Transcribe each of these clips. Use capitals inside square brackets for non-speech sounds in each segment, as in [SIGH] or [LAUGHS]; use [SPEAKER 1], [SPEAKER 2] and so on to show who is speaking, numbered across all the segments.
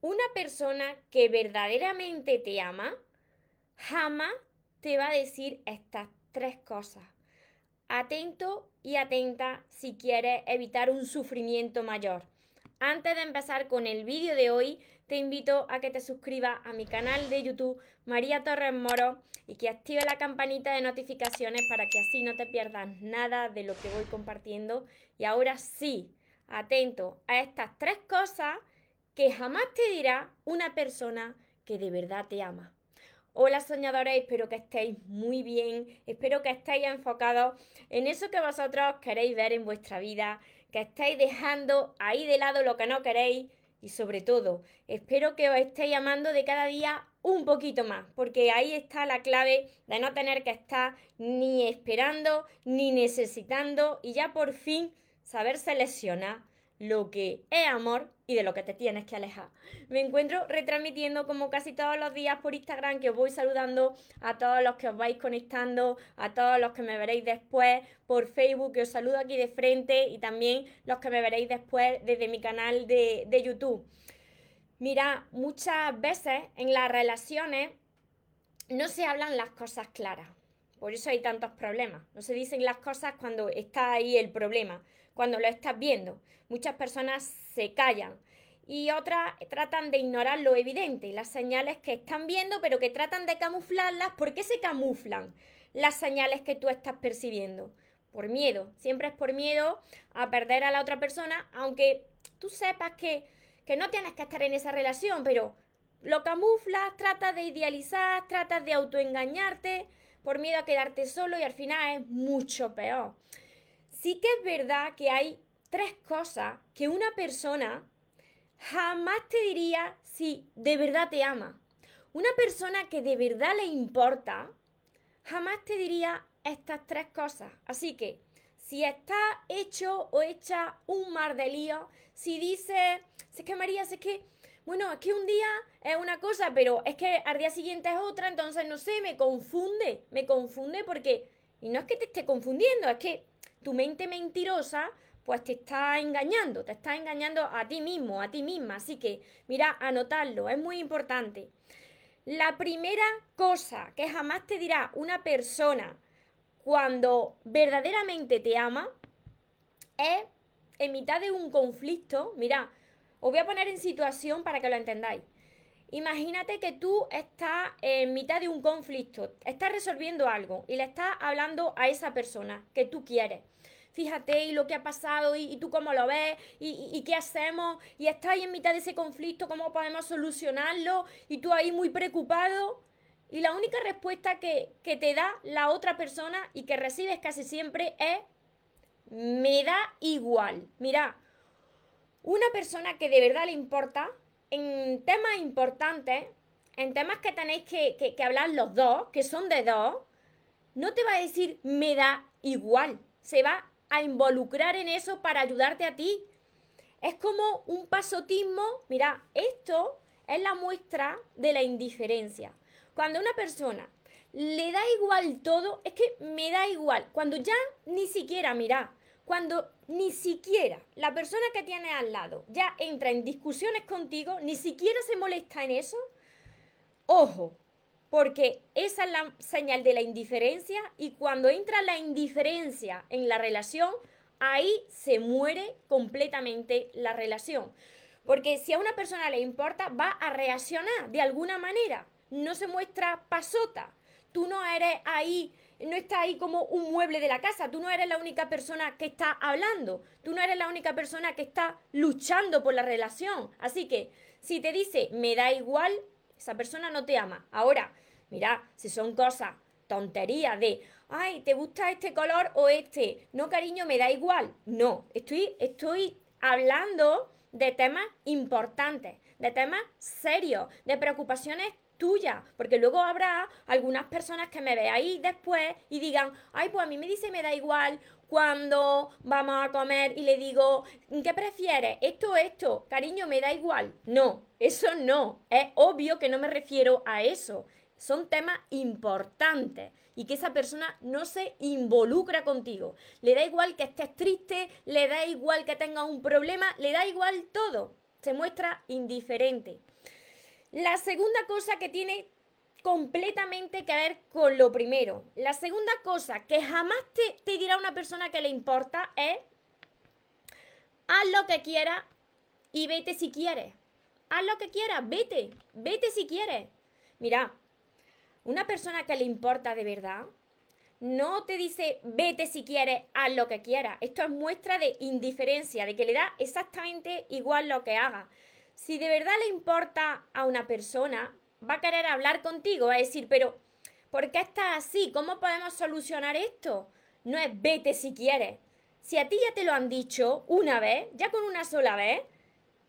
[SPEAKER 1] una persona que verdaderamente te ama jamás te va a decir estas tres cosas. Atento y atenta si quieres evitar un sufrimiento mayor. Antes de empezar con el vídeo de hoy, te invito a que te suscribas a mi canal de YouTube María Torres Moro y que active la campanita de notificaciones para que así no te pierdas nada de lo que voy compartiendo. Y ahora sí, atento a estas tres cosas que jamás te dirá una persona que de verdad te ama. Hola soñadores, espero que estéis muy bien, espero que estéis enfocados en eso que vosotros queréis ver en vuestra vida, que estéis dejando ahí de lado lo que no queréis y sobre todo, espero que os estéis amando de cada día un poquito más, porque ahí está la clave de no tener que estar ni esperando ni necesitando y ya por fin saber seleccionar lo que es amor y de lo que te tienes que alejar. Me encuentro retransmitiendo como casi todos los días por Instagram que os voy saludando a todos los que os vais conectando, a todos los que me veréis después por Facebook que os saludo aquí de frente y también los que me veréis después desde mi canal de, de YouTube. Mira, muchas veces en las relaciones no se hablan las cosas claras. Por eso hay tantos problemas. No se dicen las cosas cuando está ahí el problema cuando lo estás viendo. Muchas personas se callan y otras tratan de ignorar lo evidente, las señales que están viendo, pero que tratan de camuflarlas. ¿Por qué se camuflan las señales que tú estás percibiendo? Por miedo, siempre es por miedo a perder a la otra persona, aunque tú sepas que, que no tienes que estar en esa relación, pero lo camuflas, tratas de idealizar, tratas de autoengañarte por miedo a quedarte solo y al final es mucho peor sí que es verdad que hay tres cosas que una persona jamás te diría si de verdad te ama. Una persona que de verdad le importa, jamás te diría estas tres cosas. Así que, si está hecho o hecha un mar de lío, si dice, es que María, es que, bueno, es que un día es una cosa, pero es que al día siguiente es otra, entonces no sé, me confunde, me confunde porque, y no es que te esté confundiendo, es que tu mente mentirosa pues te está engañando, te está engañando a ti mismo, a ti misma. Así que, mira, anotarlo, es muy importante. La primera cosa que jamás te dirá una persona cuando verdaderamente te ama es en mitad de un conflicto, mira, os voy a poner en situación para que lo entendáis. Imagínate que tú estás en mitad de un conflicto, estás resolviendo algo y le estás hablando a esa persona que tú quieres fíjate y lo que ha pasado y, tú cómo lo ves y, qué hacemos y estás ahí en mitad de ese conflicto, cómo podemos solucionarlo y tú ahí muy preocupado. Y la única respuesta que, que te da la otra persona y que recibes casi siempre es, me da igual. Mira, una persona que de verdad le importa, en temas importantes, en temas que tenéis que, que, que, hablar los dos, que son de dos, no te va a decir me da igual. Se va a involucrar en eso para ayudarte a ti. Es como un pasotismo. Mira, esto es la muestra de la indiferencia. Cuando una persona le da igual todo, es que me da igual. Cuando ya ni siquiera, mira, cuando ni siquiera la persona que tiene al lado ya entra en discusiones contigo, ni siquiera se molesta en eso, ojo, porque esa es la señal de la indiferencia y cuando entra la indiferencia en la relación, ahí se muere completamente la relación. Porque si a una persona le importa, va a reaccionar de alguna manera. No se muestra pasota. Tú no eres ahí, no estás ahí como un mueble de la casa. Tú no eres la única persona que está hablando. Tú no eres la única persona que está luchando por la relación. Así que si te dice, me da igual, esa persona no te ama. Ahora, mira, si son cosas, tonterías de, ay, ¿te gusta este color o este? No, cariño, me da igual. No, estoy, estoy hablando de temas importantes, de temas serios, de preocupaciones tuyas, porque luego habrá algunas personas que me veáis después y digan, ay, pues a mí me dice me da igual cuando vamos a comer y le digo, ¿qué prefieres? Esto o esto, cariño, me da igual. No, eso no, es obvio que no me refiero a eso. Son temas importantes y que esa persona no se involucra contigo. Le da igual que estés triste, le da igual que tengas un problema, le da igual todo. se muestra indiferente. La segunda cosa que tiene completamente que ver con lo primero. La segunda cosa que jamás te, dirá una persona que le importa es haz lo que quieras y vete si quieres. Haz lo que quieras, vete, vete si quieres. Mira, una persona que le importa de verdad no te dice vete si quieres, haz lo que quieras. Esto es muestra de indiferencia, de que le da exactamente igual lo que haga. Si de verdad le importa a una persona, va a querer hablar contigo, va a decir, pero ¿por qué estás así? ¿Cómo podemos solucionar esto? No es vete si quieres. Si a ti ya te lo han dicho una vez, ya con una sola vez,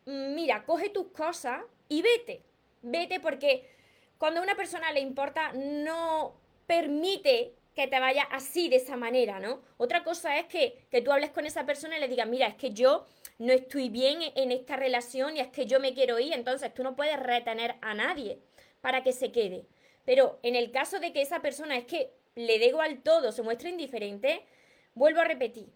[SPEAKER 1] mm, mira, coge tus cosas y vete. Vete porque cuando a una persona le importa, no permite que te vaya así, de esa manera, ¿no? Otra cosa es que, que tú hables con esa persona y le digas, mira, es que yo no estoy bien en esta relación y es que yo me quiero ir, entonces tú no puedes retener a nadie para que se quede. Pero en el caso de que esa persona es que le dé al todo, se muestre indiferente, vuelvo a repetir.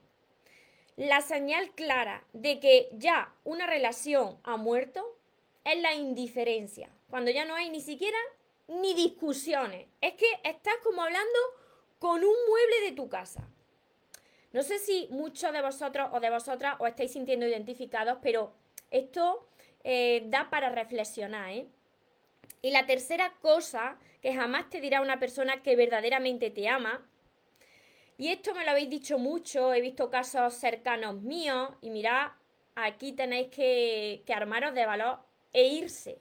[SPEAKER 1] La señal clara de que ya una relación ha muerto es la indiferencia. Cuando ya no hay ni siquiera ni discusiones. Es que estás como hablando con un mueble de tu casa. No sé si muchos de vosotros o de vosotras os estáis sintiendo identificados, pero esto eh, da para reflexionar, ¿eh? Y la tercera cosa que jamás te dirá una persona que verdaderamente te ama, y esto me lo habéis dicho mucho, he visto casos cercanos míos, y mirad, aquí tenéis que, armaros de valor e irse.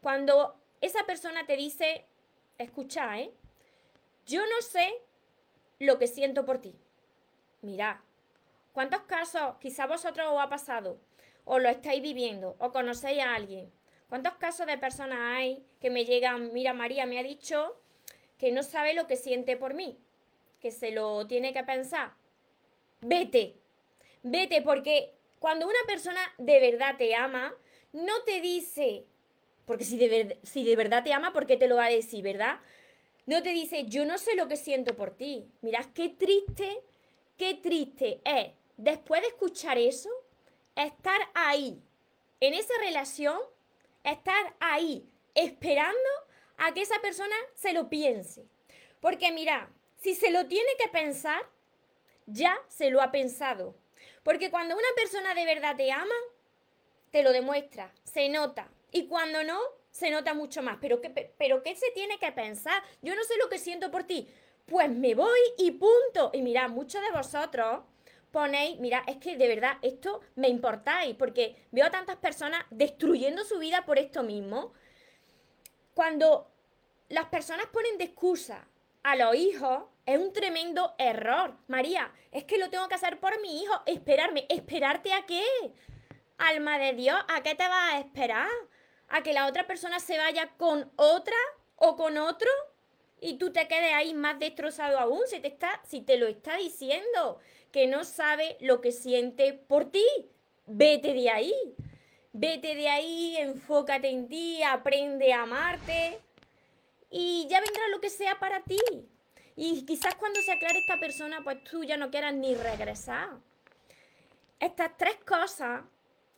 [SPEAKER 1] Cuando esa persona te dice, escucha, ¿eh? Yo no sé lo que siento por ti. Mirad, ¿cuántos casos quizá vosotros os ha pasado? O lo estáis viviendo, o conocéis a alguien ¿Cuántos casos de personas hay que me llegan, mira María, me ha dicho que no sabe lo que siente por mí, que se lo tiene que pensar? Vete, vete, porque cuando una persona de verdad te ama, no te dice, porque si de, si de verdad te ama, ¿por qué te lo va a decir, verdad? No te dice, yo no sé lo que siento por ti. Mirad qué triste, qué triste es, después de escuchar eso, estar ahí, en esa relación estar ahí esperando a que esa persona se lo piense. Porque mira, si se lo tiene que pensar, ya se lo ha pensado. Porque cuando una persona de verdad te ama, te lo demuestra, se nota. Y cuando no, se nota mucho más. Pero ¿qué, pero ¿qué se tiene que pensar? Yo no sé lo que siento por ti. Pues me voy y punto. Y mira, muchos de vosotros ponéis, mira, es que de verdad esto me importáis, porque veo a tantas personas destruyendo su vida por esto mismo. Cuando las personas ponen de excusa a los hijos, es un tremendo error. María, es que lo tengo que hacer por mi hijo, esperarme. ¿Esperarte a qué? Alma de Dios, ¿a qué te vas a esperar? ¿A que la otra persona se vaya con otra o con otro? Y tú te quedes ahí más destrozado aún si te, está, si te lo está diciendo que no sabe lo que siente por ti. Vete de ahí. Vete de ahí, enfócate en ti, aprende a amarte y ya vendrá lo que sea para ti. Y quizás cuando se aclare esta persona, pues tú ya no quieras ni regresar. Estas tres cosas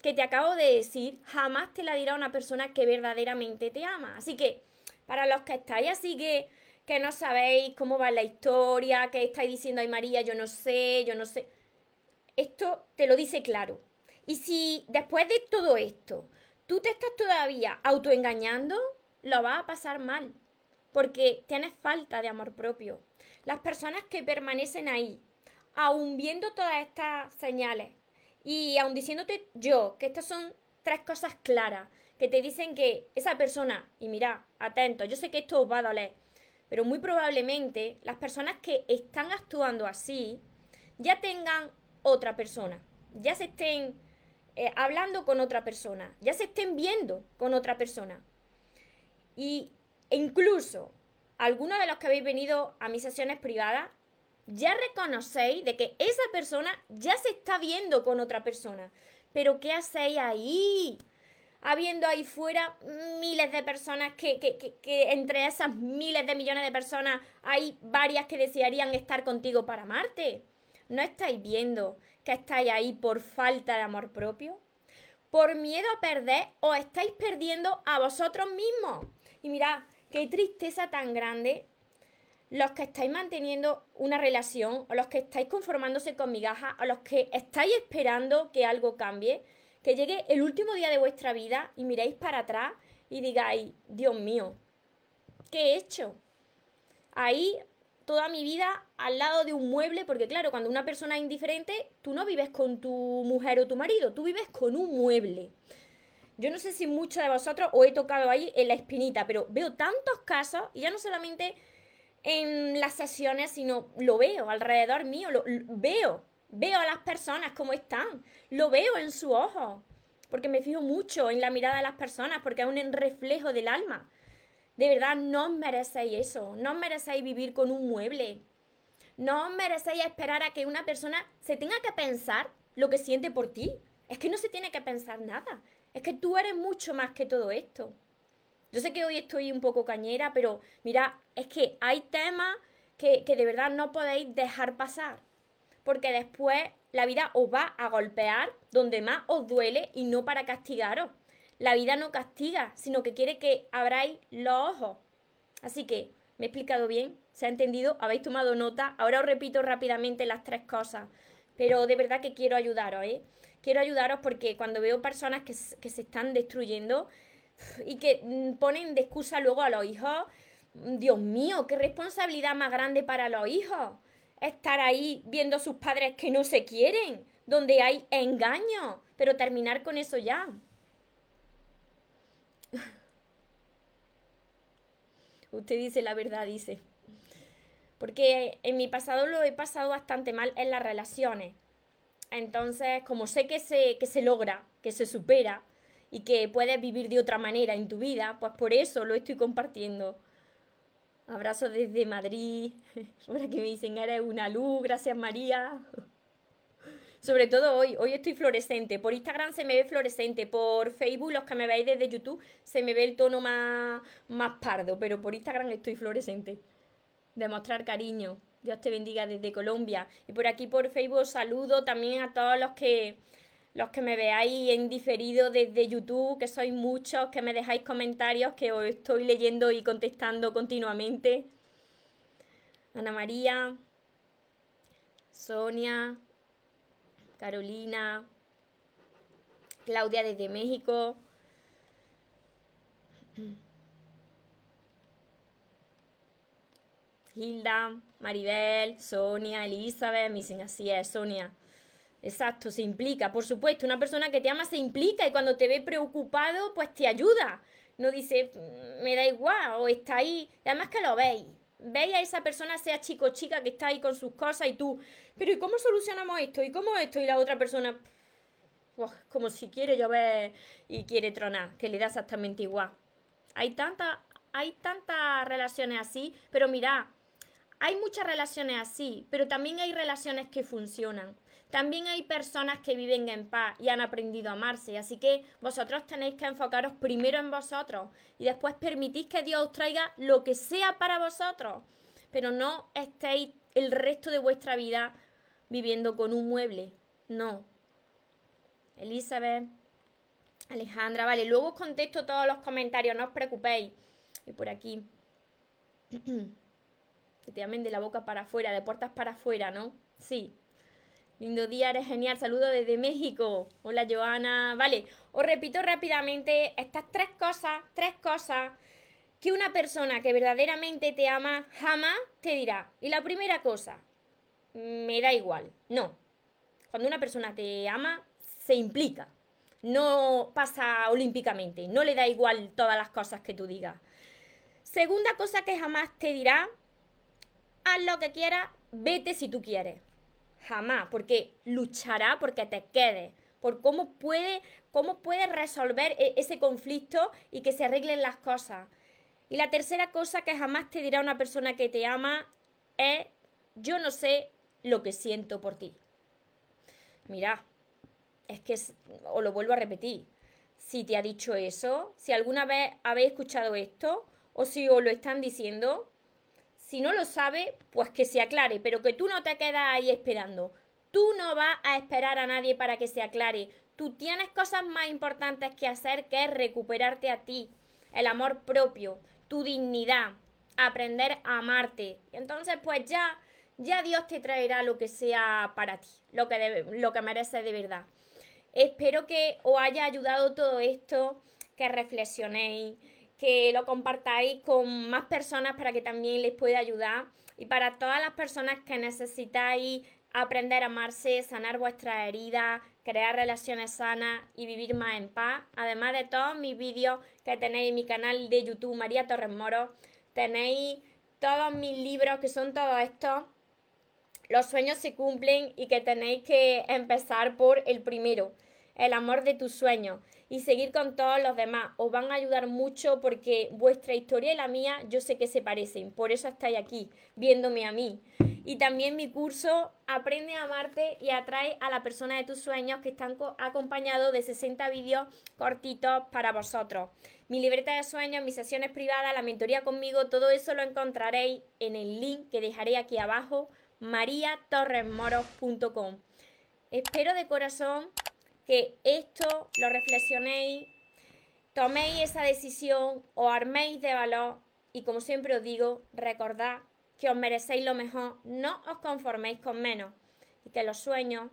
[SPEAKER 1] que te acabo de decir, jamás te la dirá una persona que verdaderamente te ama. Así que, para los que estáis así que que no sabéis cómo va la historia, que estáis diciendo, ay María, yo no sé, yo no sé. Esto te lo dice claro. Y si después de todo esto tú te estás todavía autoengañando, lo vas a pasar mal, porque tienes falta de amor propio. Las personas que permanecen ahí, aún viendo todas estas señales y aún diciéndote yo que estas son tres cosas claras, que te dicen que esa persona, y mira, atento, yo sé que esto os va a doler, pero muy probablemente las personas que están actuando así ya tengan otra persona, ya se estén eh, hablando con otra persona, ya se estén viendo con otra persona. Y incluso algunos de los que habéis venido a mis sesiones privadas ya reconocéis de que esa persona ya se está viendo con otra persona. Pero ¿qué hacéis ahí? Habiendo ahí fuera miles de personas que, entre esas miles de millones de personas hay varias que desearían estar contigo para amarte. ¿No estáis viendo que estáis ahí por falta de amor propio? por miedo a perder, os estáis perdiendo a vosotros mismos. Y mirad, qué tristeza tan grande los que estáis manteniendo una relación, o los que estáis conformándose con migajas, o los que estáis esperando que algo cambie, que llegue el último día de vuestra vida y miréis para atrás y digáis, Dios mío, ¿qué he hecho? Ahí toda mi vida al lado de un mueble, porque claro, cuando una persona es indiferente, tú no vives con tu mujer o tu marido, tú vives con un mueble. Yo no sé si muchos de vosotros os he tocado ahí en la espinita, pero veo tantos casos, y ya no solamente en las sesiones, sino lo veo alrededor mío, lo, veo, veo a las personas como están, lo veo en su ojo, porque me fijo mucho en la mirada de las personas, porque es un reflejo del alma. De verdad, no os merecéis eso, no os merecéis vivir con un mueble, no os merecéis esperar a que una persona se tenga que pensar lo que siente por ti. Es que no se tiene que pensar nada, es que tú eres mucho más que todo esto. Yo sé que hoy estoy un poco cañera, pero mira, es que hay temas que, que de verdad no podéis dejar pasar. Porque después la vida os va a golpear donde más os duele y no para castigaros. La vida no castiga, sino que quiere que abráis los ojos. Así que, ¿me he explicado bien? ¿Se ha entendido? ¿Habéis tomado nota? Ahora os repito rápidamente las tres cosas. Pero de verdad que quiero ayudaros, ¿eh? Quiero ayudaros porque cuando veo personas que, que se están destruyendo, y que mm, ponen de excusa luego a los hijos. Dios mío, qué responsabilidad más grande para los hijos. Estar ahí viendo a sus padres que no se quieren, donde hay engaño, pero terminar con eso ya. [LAUGHS] Usted dice la verdad, dice. Porque en mi pasado lo he pasado bastante mal en las relaciones. Entonces, como sé que se, que se logra, que se supera, y que puedes vivir de otra manera en tu vida, pues por eso lo estoy compartiendo. Abrazo desde Madrid, [LAUGHS] ahora que me dicen eres una luz, gracias María. [LAUGHS] Sobre todo hoy, hoy estoy fluorescente. Por Instagram se me ve fluorescente, por Facebook, los que me veis desde YouTube, se me ve el tono más, más pardo, pero por Instagram estoy fluorescente. Demostrar cariño. Dios te bendiga desde Colombia. Y por aquí por Facebook saludo también a todos los que los que me veáis en diferido desde YouTube, que sois muchos, que me dejáis comentarios, que os estoy leyendo y contestando continuamente. Ana María, Sonia, Carolina, Claudia desde México. Hilda, Maribel, Sonia, Elizabeth, me dicen así es, Sonia. Exacto, se implica, por supuesto. Una persona que te ama se implica y cuando te ve preocupado, pues te ayuda. No dice, mm, me da igual, o está ahí. además que lo veis. Veis a esa persona, sea chico o chica, que está ahí con sus cosas y tú, pero ¿y cómo solucionamos esto? ¿Y cómo esto? Y la otra persona, como si quiere llover y quiere tronar, que le da exactamente igual. Hay tantas hay tantas relaciones así, pero mira, hay muchas relaciones así, pero también hay relaciones que funcionan. También hay personas que viven en paz y han aprendido a amarse, así que vosotros tenéis que enfocaros primero en vosotros y después permitís que Dios os traiga lo que sea para vosotros, pero no estéis el resto de vuestra vida viviendo con un mueble, no. Elizabeth, Alejandra, vale, luego os contesto todos los comentarios, no os preocupéis. Y por aquí. [CLEARS THROAT] que te llamen de la boca para afuera, de puertas para afuera, ¿no? Sí, Lindo día, eres genial. Saludo desde México. Hola, Joana. Vale, os repito rápidamente estas tres cosas, tres cosas que una persona que verdaderamente te ama jamás te dirá. Y la primera cosa, me da igual. No. Cuando una persona te ama, se implica. No pasa olímpicamente. No le da igual todas las cosas que tú digas. Segunda cosa que jamás te dirá, haz lo que quieras, vete si tú quieres jamás, porque luchará porque te quedes, por cómo puede, cómo puede resolver e-, ese conflicto y que se arreglen las cosas. Y la tercera cosa que jamás te dirá una persona que te ama es, yo no sé lo que siento por ti. Mira, es que, os lo vuelvo a repetir, si te ha dicho eso, si alguna vez habéis escuchado esto, o si os lo están diciendo, si no lo sabe, pues que se aclare, pero que tú no te quedas ahí esperando. Tú no vas a esperar a nadie para que se aclare. tú tienes cosas más importantes que hacer que es recuperarte a ti, el amor propio, tu dignidad, aprender a amarte. Entonces pues ya, ya Dios te traerá lo que sea para ti, lo que, lo que mereces de verdad. Espero que os haya ayudado todo esto, que reflexionéis, que lo compartáis con más personas para que también les pueda ayudar. Y para todas las personas que necesitáis aprender a amarse, sanar vuestras heridas, crear relaciones sanas y vivir más en paz. Además de todos mis vídeos que tenéis en mi canal de YouTube María Torres Moro, tenéis todos mis libros que son todos estos. Los sueños se cumplen y que tenéis que empezar por el primero, el amor de tus sueños y seguir con todos los demás. Os van a ayudar mucho porque vuestra historia y la mía yo sé que se parecen. Por eso estáis aquí, viéndome a mí. Y también mi curso Aprende a amarte y atrae a la persona de tus sueños que están acompañados de 60 vídeos cortitos para vosotros. Mi libreta de sueños, mis sesiones privadas, la mentoría conmigo, todo eso lo encontraréis en el link que dejaré aquí abajo, mariatorresmoros.com. Espero de corazón que esto lo reflexionéis, toméis esa decisión, o arméis de valor y como siempre os digo, recordad que os merecéis lo mejor, no os conforméis con menos y que los sueños,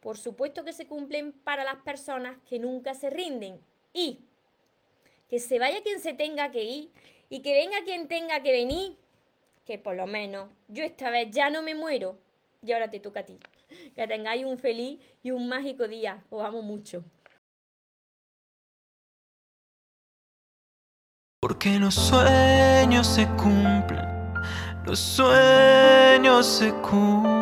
[SPEAKER 1] por supuesto que se cumplen para las personas que nunca se rinden y que se vaya quien se tenga que ir y que venga quien tenga que venir, que por lo menos yo esta vez ya no me muero y ahora te toca a ti. Que tengáis un feliz y un mágico día. Os amo mucho.
[SPEAKER 2] Porque los sueños se cumplen, los sueños se cumplen.